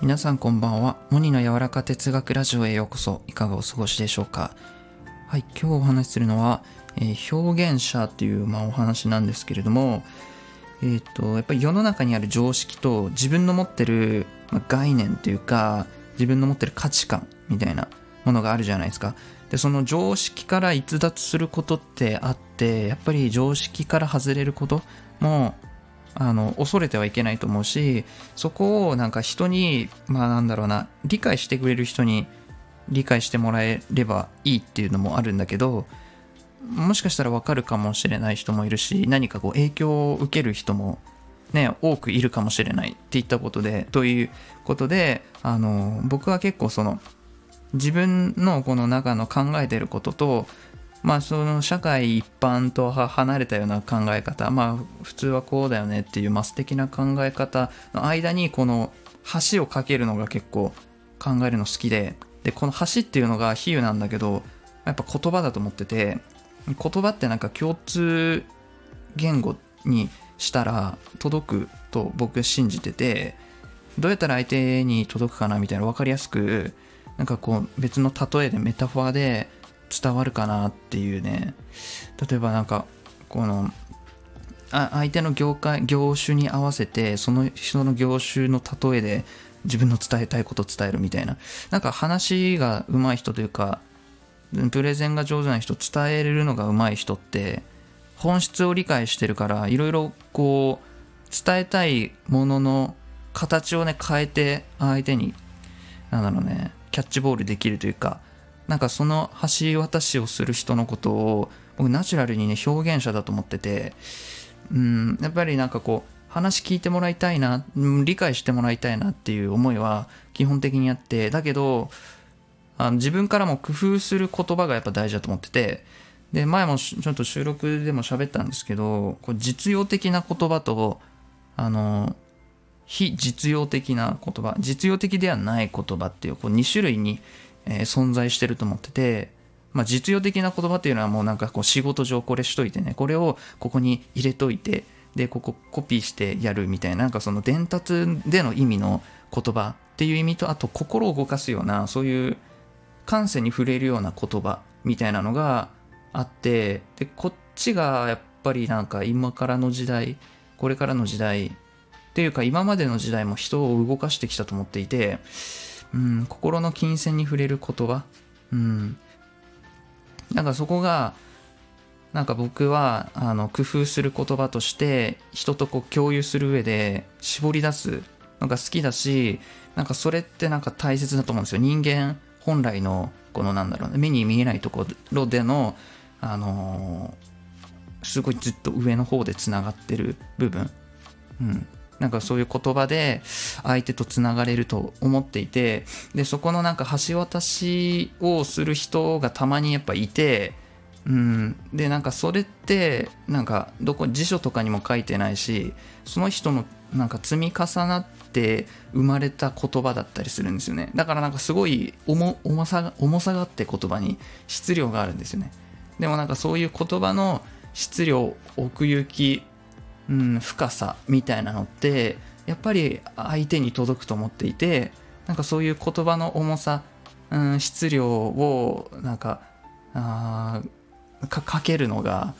皆さんこんばんは。モニの柔らか哲学ラジオへようこそ。いかがお過ごしでしょうか。はい、今日お話しするのは、えー、表現者という、まあ、お話なんですけれども、えっ、ー、と、やっぱり世の中にある常識と自分の持ってる、まあ、概念というか、自分の持ってる価値観みたいなものがあるじゃないですか。で、その常識から逸脱することってあって、やっぱり常識から外れることもあの恐れてはいけないと思うしそこをなんか人にまあなんだろうな理解してくれる人に理解してもらえればいいっていうのもあるんだけどもしかしたらわかるかもしれない人もいるし何かこう影響を受ける人もね多くいるかもしれないっていったことでということであの僕は結構その自分のこの中の考えてることとまあその社会一般とは離れたような考え方まあ普通はこうだよねっていうマス的な考え方の間にこの橋を架けるのが結構考えるの好きででこの橋っていうのが比喩なんだけどやっぱ言葉だと思ってて言葉ってなんか共通言語にしたら届くと僕信じててどうやったら相手に届くかなみたいな分かりやすくなんかこう別の例えでメタファーで伝わるかなっていうね。例えばなんかこのあ相手の業界業種に合わせてその人の業種の例えで自分の伝えたいことを伝えるみたいな。なんか話が上手い人というかプレゼンが上手な人伝えるのが上手い人って本質を理解してるからいろいろこう伝えたいものの形をね変えて相手になんだろうねキャッチボールできるというかなんかその橋渡しをする人のことを僕ナチュラルにね表現者だと思っててうんやっぱりなんかこう話聞いてもらいたいな理解してもらいたいなっていう思いは基本的にあってだけどあの自分からも工夫する言葉がやっぱ大事だと思っててで前もちょっと収録でも喋ったんですけどこう実用的な言葉とあの非実用的な言葉実用的ではない言葉っていうこう2種類にえー、存在してると思ってて、まあ、実用的な言葉っていうのはもうなんかこう仕事上これしといてねこれをここに入れといてでここコピーしてやるみたいななんかその伝達での意味の言葉っていう意味とあと心を動かすようなそういう感性に触れるような言葉みたいなのがあってでこっちがやっぱりなんか今からの時代これからの時代っていうか今までの時代も人を動かしてきたと思っていてうん、心の金銭に触れる言葉、うん、なんかそこがなんか僕はあの工夫する言葉として人とこう共有する上で絞り出すのが好きだしなんかそれってなんか大切だと思うんですよ。人間本来のこのなんだろうね目に見えないところでのあのー、すごいずっと上の方でつながってる部分、うん、なんかそういう言葉で相手とつながれると思っていてでそこのなんか橋渡しをする人がたまにやっぱいてうん。でなんかそれってなんかどこ辞書とかにも書いてないしその人のなんか積み重なって生まれた言葉だったりするんですよね。だからなんかすごい重重さが重さがあって言葉に質量があるんですよね。でもなんかそういう言葉の質量奥行きうん、深さみたいなのってやっぱり相手に届くと思っていてなんかそういう言葉の重さ、うん、質量をなんかあかかけるのが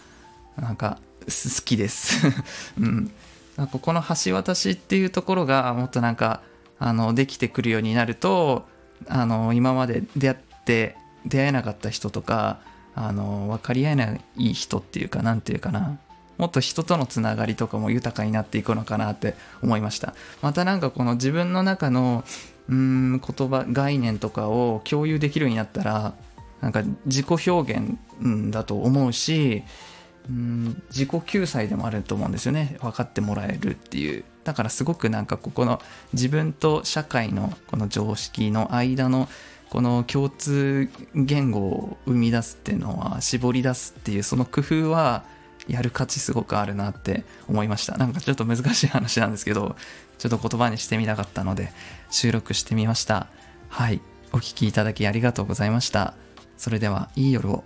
なんか好きです、うん、なんかこの橋渡しっていうところがもっとなんかあのできてくるようになるとあの今まで出会って出会えなかった人とかあの分かり合えない人っていうか何て言うかな。もっと人とのつながりとかも豊かになっていくのかなって思いました。またなんかこの自分の中のうん言葉概念とかを共有できるようになったらなんか自己表現だと思うしうん自己救済でもあると思うんですよね。分かってもらえるっていう。だからすごくなんかここの自分と社会のこの常識の間のこの共通言語を生み出すっていうのは絞り出すっていうその工夫はやる価値すごくあるなって思いました。なんかちょっと難しい話なんですけどちょっと言葉にしてみたかったので収録してみました。はい。お聴きいただきありがとうございました。それではいい夜を。